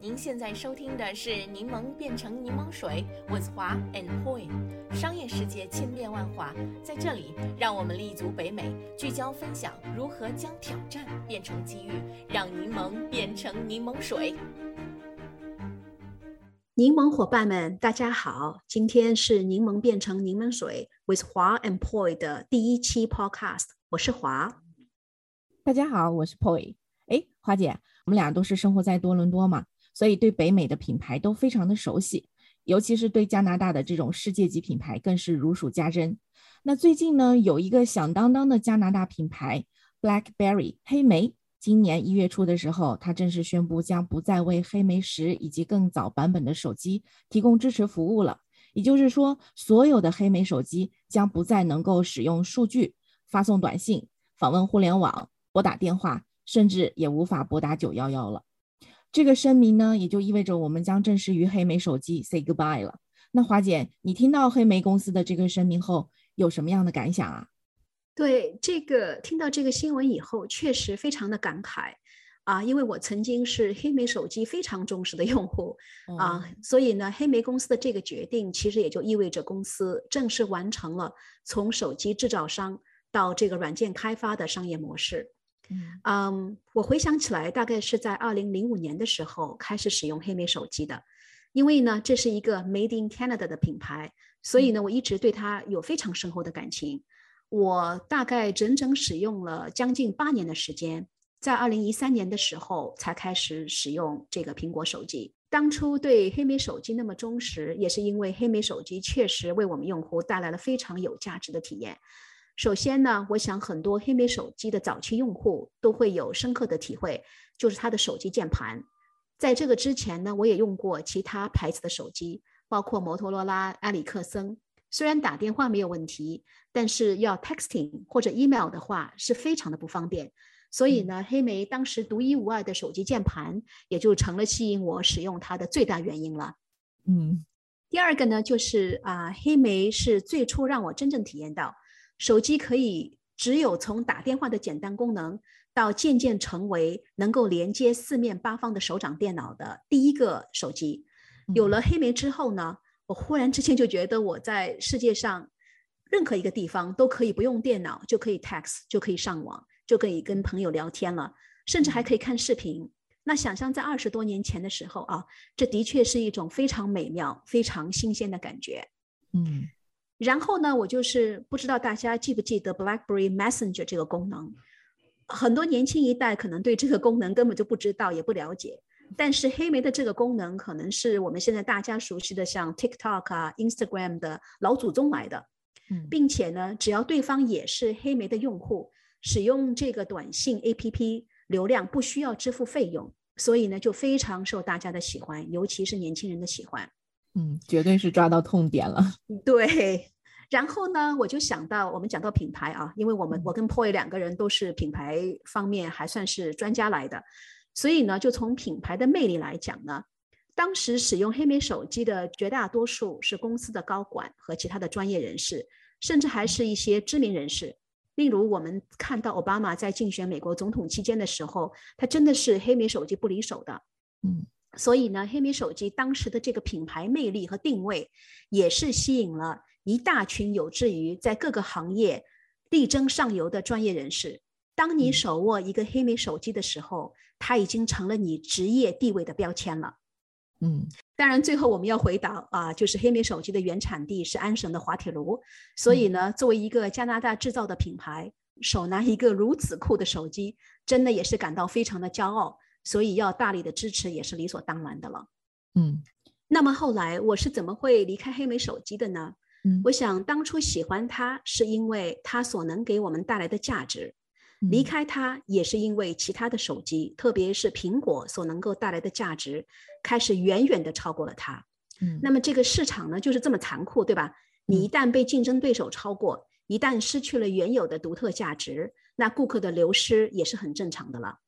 您现在收听的是《柠檬变成柠檬水》，with 华 and Poi。商业世界千变万化，在这里，让我们立足北美，聚焦分享如何将挑战变成机遇，让柠檬变成柠檬水。柠檬伙伴们，大家好，今天是《柠檬变成柠檬水》with 华 and Poi 的第一期 podcast，我是华。大家好，我是 Poi。哎，华姐，我们俩都是生活在多伦多嘛。所以对北美的品牌都非常的熟悉，尤其是对加拿大的这种世界级品牌更是如数家珍。那最近呢，有一个响当当的加拿大品牌 BlackBerry 黑莓，今年一月初的时候，它正式宣布将不再为黑莓十以及更早版本的手机提供支持服务了。也就是说，所有的黑莓手机将不再能够使用数据发送短信、访问互联网、拨打电话，甚至也无法拨打九幺幺了。这个声明呢，也就意味着我们将正式与黑莓手机 say goodbye 了。那华姐，你听到黑莓公司的这个声明后，有什么样的感想啊？对这个听到这个新闻以后，确实非常的感慨啊，因为我曾经是黑莓手机非常忠实的用户啊，所以呢，黑莓公司的这个决定，其实也就意味着公司正式完成了从手机制造商到这个软件开发的商业模式。嗯，我回想起来，大概是在二零零五年的时候开始使用黑莓手机的，因为呢，这是一个 Made in Canada 的品牌，所以呢，我一直对它有非常深厚的感情。我大概整整使用了将近八年的时间，在二零一三年的时候才开始使用这个苹果手机。当初对黑莓手机那么忠实，也是因为黑莓手机确实为我们用户带来了非常有价值的体验。首先呢，我想很多黑莓手机的早期用户都会有深刻的体会，就是它的手机键盘。在这个之前呢，我也用过其他牌子的手机，包括摩托罗拉、埃里克森。虽然打电话没有问题，但是要 texting 或者 email 的话是非常的不方便。所以呢，黑莓当时独一无二的手机键盘也就成了吸引我使用它的最大原因了。嗯，第二个呢，就是啊，黑莓是最初让我真正体验到。手机可以只有从打电话的简单功能，到渐渐成为能够连接四面八方的手掌电脑的第一个手机。有了黑莓之后呢，我忽然之间就觉得我在世界上任何一个地方都可以不用电脑就可以 text 就可以上网就可以跟朋友聊天了，甚至还可以看视频。那想象在二十多年前的时候啊，这的确是一种非常美妙、非常新鲜的感觉。嗯。然后呢，我就是不知道大家记不记得 BlackBerry Messenger 这个功能，很多年轻一代可能对这个功能根本就不知道也不了解。但是黑莓的这个功能可能是我们现在大家熟悉的像 TikTok 啊、Instagram 的老祖宗来的，并且呢，只要对方也是黑莓的用户，使用这个短信 APP 流量不需要支付费用，所以呢就非常受大家的喜欢，尤其是年轻人的喜欢。嗯，绝对是抓到痛点了。对，然后呢，我就想到我们讲到品牌啊，因为我们我跟 Poy 两个人都是品牌方面还算是专家来的，所以呢，就从品牌的魅力来讲呢，当时使用黑莓手机的绝大多数是公司的高管和其他的专业人士，甚至还是一些知名人士。例如，我们看到奥巴马在竞选美国总统期间的时候，他真的是黑莓手机不离手的。嗯。所以呢，黑莓手机当时的这个品牌魅力和定位，也是吸引了一大群有志于在各个行业力争上游的专业人士。当你手握一个黑莓手机的时候，它已经成了你职业地位的标签了。嗯，当然，最后我们要回答啊，就是黑莓手机的原产地是安省的滑铁卢。所以呢，作为一个加拿大制造的品牌，手拿一个如此酷的手机，真的也是感到非常的骄傲。所以要大力的支持也是理所当然的了。嗯，那么后来我是怎么会离开黑莓手机的呢？嗯，我想当初喜欢它是因为它所能给我们带来的价值，离开它也是因为其他的手机，特别是苹果所能够带来的价值开始远远的超过了它。嗯，那么这个市场呢就是这么残酷，对吧？你一旦被竞争对手超过，一旦失去了原有的独特价值，那顾客的流失也是很正常的了。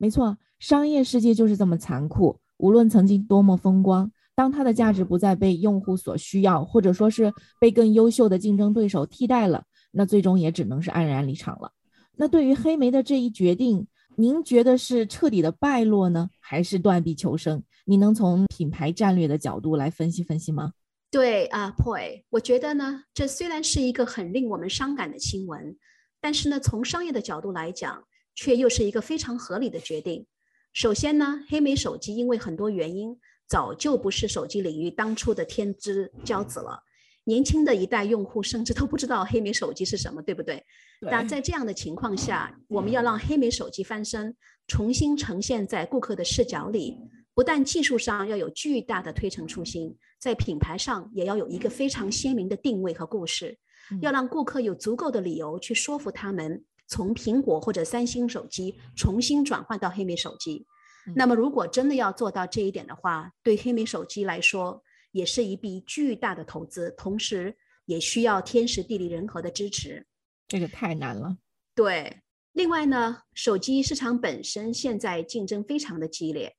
没错，商业世界就是这么残酷。无论曾经多么风光，当它的价值不再被用户所需要，或者说是被更优秀的竞争对手替代了，那最终也只能是黯然离场了。那对于黑莓的这一决定，您觉得是彻底的败落呢，还是断臂求生？你能从品牌战略的角度来分析分析吗？对啊，Poi，我觉得呢，这虽然是一个很令我们伤感的新闻，但是呢，从商业的角度来讲，却又是一个非常合理的决定。首先呢，黑莓手机因为很多原因，早就不是手机领域当初的天之骄子了。年轻的一代用户甚至都不知道黑莓手机是什么，对不对？那在这样的情况下，我们要让黑莓手机翻身，重新呈现在顾客的视角里，不但技术上要有巨大的推陈出新，在品牌上也要有一个非常鲜明的定位和故事，要让顾客有足够的理由去说服他们。从苹果或者三星手机重新转换到黑莓手机，那么如果真的要做到这一点的话，对黑莓手机来说也是一笔巨大的投资，同时也需要天时地利人和的支持。这个太难了。对，另外呢，手机市场本身现在竞争非常的激烈。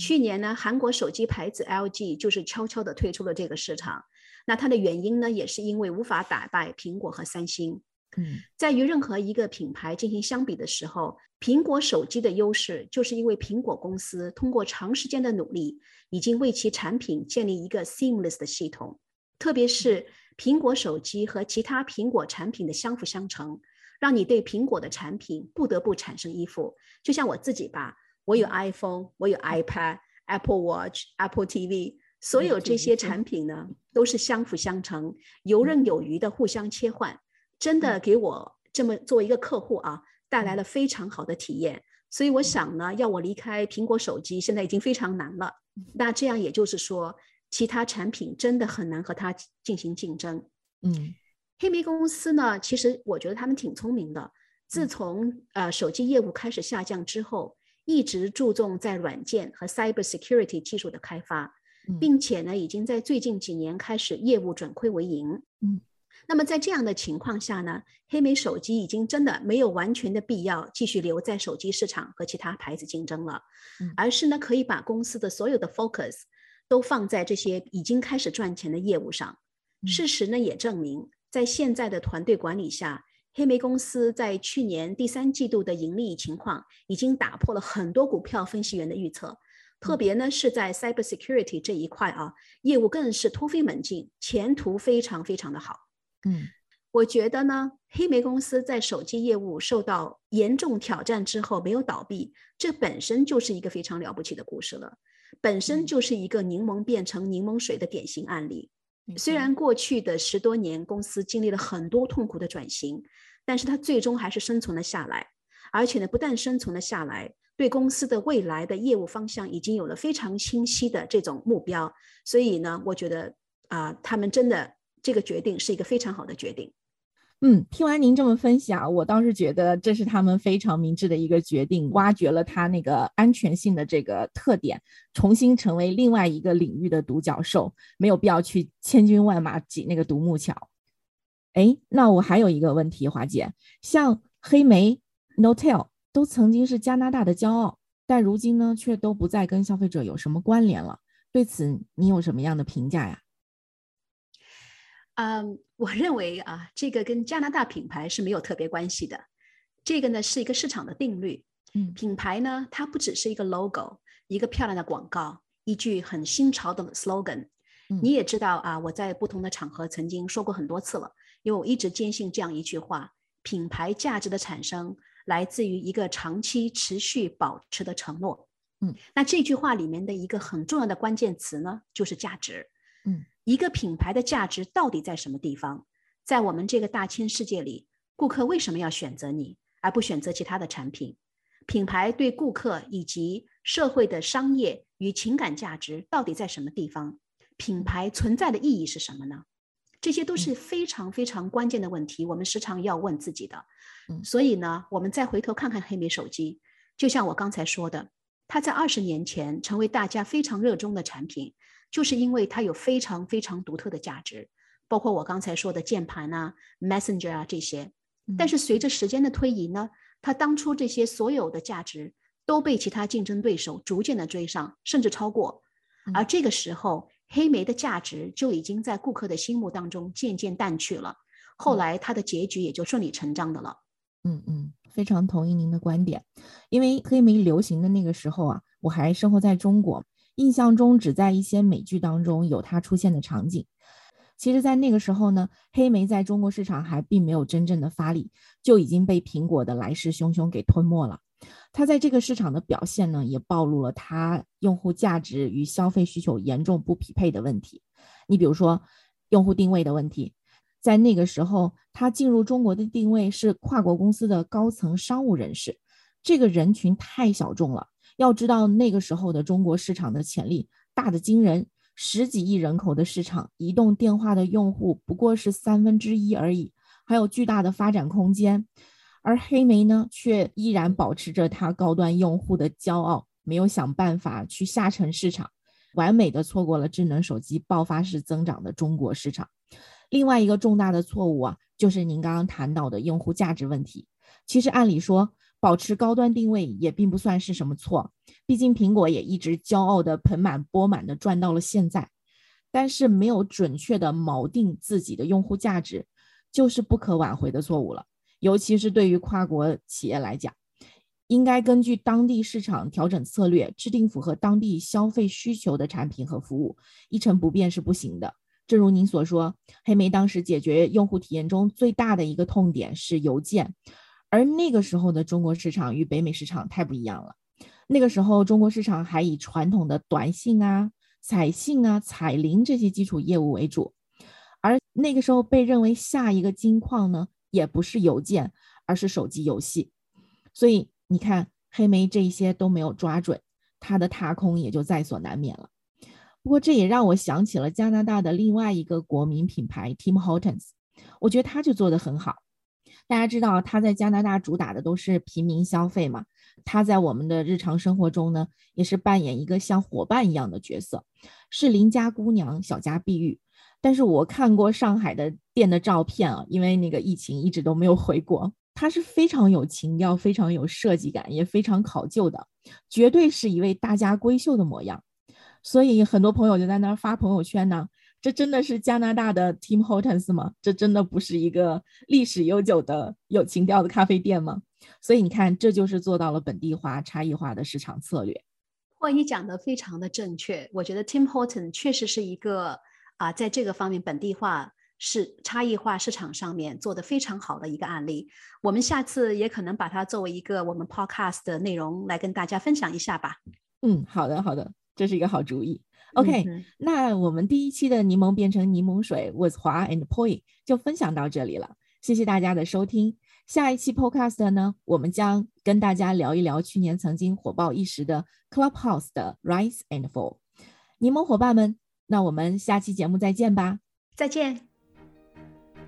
去年呢，韩国手机牌子 LG 就是悄悄的退出了这个市场。那它的原因呢，也是因为无法打败苹果和三星。嗯，在与任何一个品牌进行相比的时候，苹果手机的优势就是因为苹果公司通过长时间的努力，已经为其产品建立一个 seamless 的系统。特别是苹果手机和其他苹果产品的相辅相成，让你对苹果的产品不得不产生依附。就像我自己吧，我有 iPhone，我有 iPad，Apple Watch、Apple TV，所有这些产品呢，都是相辅相成、游刃有余的互相切换。真的给我这么作为一个客户啊，带来了非常好的体验。所以我想呢，要我离开苹果手机，现在已经非常难了。那这样也就是说，其他产品真的很难和它进行竞争。嗯，黑莓公司呢，其实我觉得他们挺聪明的。自从呃手机业务开始下降之后，一直注重在软件和 cyber security 技术的开发，并且呢，已经在最近几年开始业务转亏为盈。嗯。那么在这样的情况下呢，黑莓手机已经真的没有完全的必要继续留在手机市场和其他牌子竞争了，而是呢可以把公司的所有的 focus 都放在这些已经开始赚钱的业务上。事实呢也证明，在现在的团队管理下，黑莓公司在去年第三季度的盈利情况已经打破了很多股票分析员的预测，特别呢是在 cyber security 这一块啊，业务更是突飞猛进，前途非常非常的好。嗯，我觉得呢，黑莓公司在手机业务受到严重挑战之后没有倒闭，这本身就是一个非常了不起的故事了，本身就是一个柠檬变成柠檬水的典型案例。虽然过去的十多年公司经历了很多痛苦的转型，但是它最终还是生存了下来，而且呢，不但生存了下来，对公司的未来的业务方向已经有了非常清晰的这种目标。所以呢，我觉得啊，他们真的。这个决定是一个非常好的决定。嗯，听完您这么分析啊，我倒是觉得这是他们非常明智的一个决定，挖掘了它那个安全性的这个特点，重新成为另外一个领域的独角兽，没有必要去千军万马挤那个独木桥。哎，那我还有一个问题，华姐，像黑莓、Notel 都曾经是加拿大的骄傲，但如今呢，却都不再跟消费者有什么关联了。对此，你有什么样的评价呀？嗯，我认为啊，这个跟加拿大品牌是没有特别关系的。这个呢是一个市场的定律。嗯，品牌呢，它不只是一个 logo，一个漂亮的广告，一句很新潮的 slogan。你也知道啊，我在不同的场合曾经说过很多次了，因为我一直坚信这样一句话：品牌价值的产生来自于一个长期持续保持的承诺。嗯，那这句话里面的一个很重要的关键词呢，就是价值。嗯。一个品牌的价值到底在什么地方？在我们这个大千世界里，顾客为什么要选择你而不选择其他的产品？品牌对顾客以及社会的商业与情感价值到底在什么地方？品牌存在的意义是什么呢？这些都是非常非常关键的问题，我们时常要问自己的。所以呢，我们再回头看看黑莓手机，就像我刚才说的，它在二十年前成为大家非常热衷的产品。就是因为它有非常非常独特的价值，包括我刚才说的键盘啊、Messenger 啊这些。但是随着时间的推移呢，它当初这些所有的价值都被其他竞争对手逐渐的追上，甚至超过。而这个时候，黑莓的价值就已经在顾客的心目当中渐渐淡去了。后来它的结局也就顺理成章的了。嗯嗯。非常同意您的观点。因为黑莓流行的那个时候啊，我还生活在中国，印象中只在一些美剧当中有它出现的场景。其实，在那个时候呢，黑莓在中国市场还并没有真正的发力，就已经被苹果的来势汹汹给吞没了。它在这个市场的表现呢，也暴露了它用户价值与消费需求严重不匹配的问题。你比如说，用户定位的问题，在那个时候，它进入中国的定位是跨国公司的高层商务人士，这个人群太小众了。要知道，那个时候的中国市场的潜力大的惊人。十几亿人口的市场，移动电话的用户不过是三分之一而已，还有巨大的发展空间。而黑莓呢，却依然保持着它高端用户的骄傲，没有想办法去下沉市场，完美的错过了智能手机爆发式增长的中国市场。另外一个重大的错误啊，就是您刚刚谈到的用户价值问题。其实按理说，保持高端定位也并不算是什么错。毕竟苹果也一直骄傲的盆满钵满的赚到了现在，但是没有准确的锚定自己的用户价值，就是不可挽回的错误了。尤其是对于跨国企业来讲，应该根据当地市场调整策略，制定符合当地消费需求的产品和服务，一成不变是不行的。正如您所说，黑莓当时解决用户体验中最大的一个痛点是邮件，而那个时候的中国市场与北美市场太不一样了。那个时候，中国市场还以传统的短信啊、彩信啊、彩铃这些基础业务为主，而那个时候被认为下一个金矿呢，也不是邮件，而是手机游戏。所以你看，黑莓这些都没有抓准，它的踏空也就在所难免了。不过这也让我想起了加拿大的另外一个国民品牌 Tim Hortons，我觉得他就做得很好。大家知道他在加拿大主打的都是平民消费嘛。他在我们的日常生活中呢，也是扮演一个像伙伴一样的角色，是邻家姑娘小家碧玉。但是我看过上海的店的照片啊，因为那个疫情一直都没有回国，他是非常有情调、非常有设计感，也非常考究的，绝对是一位大家闺秀的模样。所以很多朋友就在那儿发朋友圈呢，这真的是加拿大的 Tim Hortons 吗？这真的不是一个历史悠久的有情调的咖啡店吗？所以你看，这就是做到了本地化、差异化的市场策略。哇，你讲的非常的正确。我觉得 Tim Horton 确实是一个啊，在这个方面本地化是差异化市场上面做的非常好的一个案例。我们下次也可能把它作为一个我们 Podcast 的内容来跟大家分享一下吧。嗯，好的，好的，这是一个好主意。OK，那我们第一期的柠檬变成柠檬水，with 华 and Poi 就分享到这里了。谢谢大家的收听。下一期 Podcast 呢，我们将跟大家聊一聊去年曾经火爆一时的 Clubhouse 的 Rise and Fall。柠檬伙伴们，那我们下期节目再见吧！再见！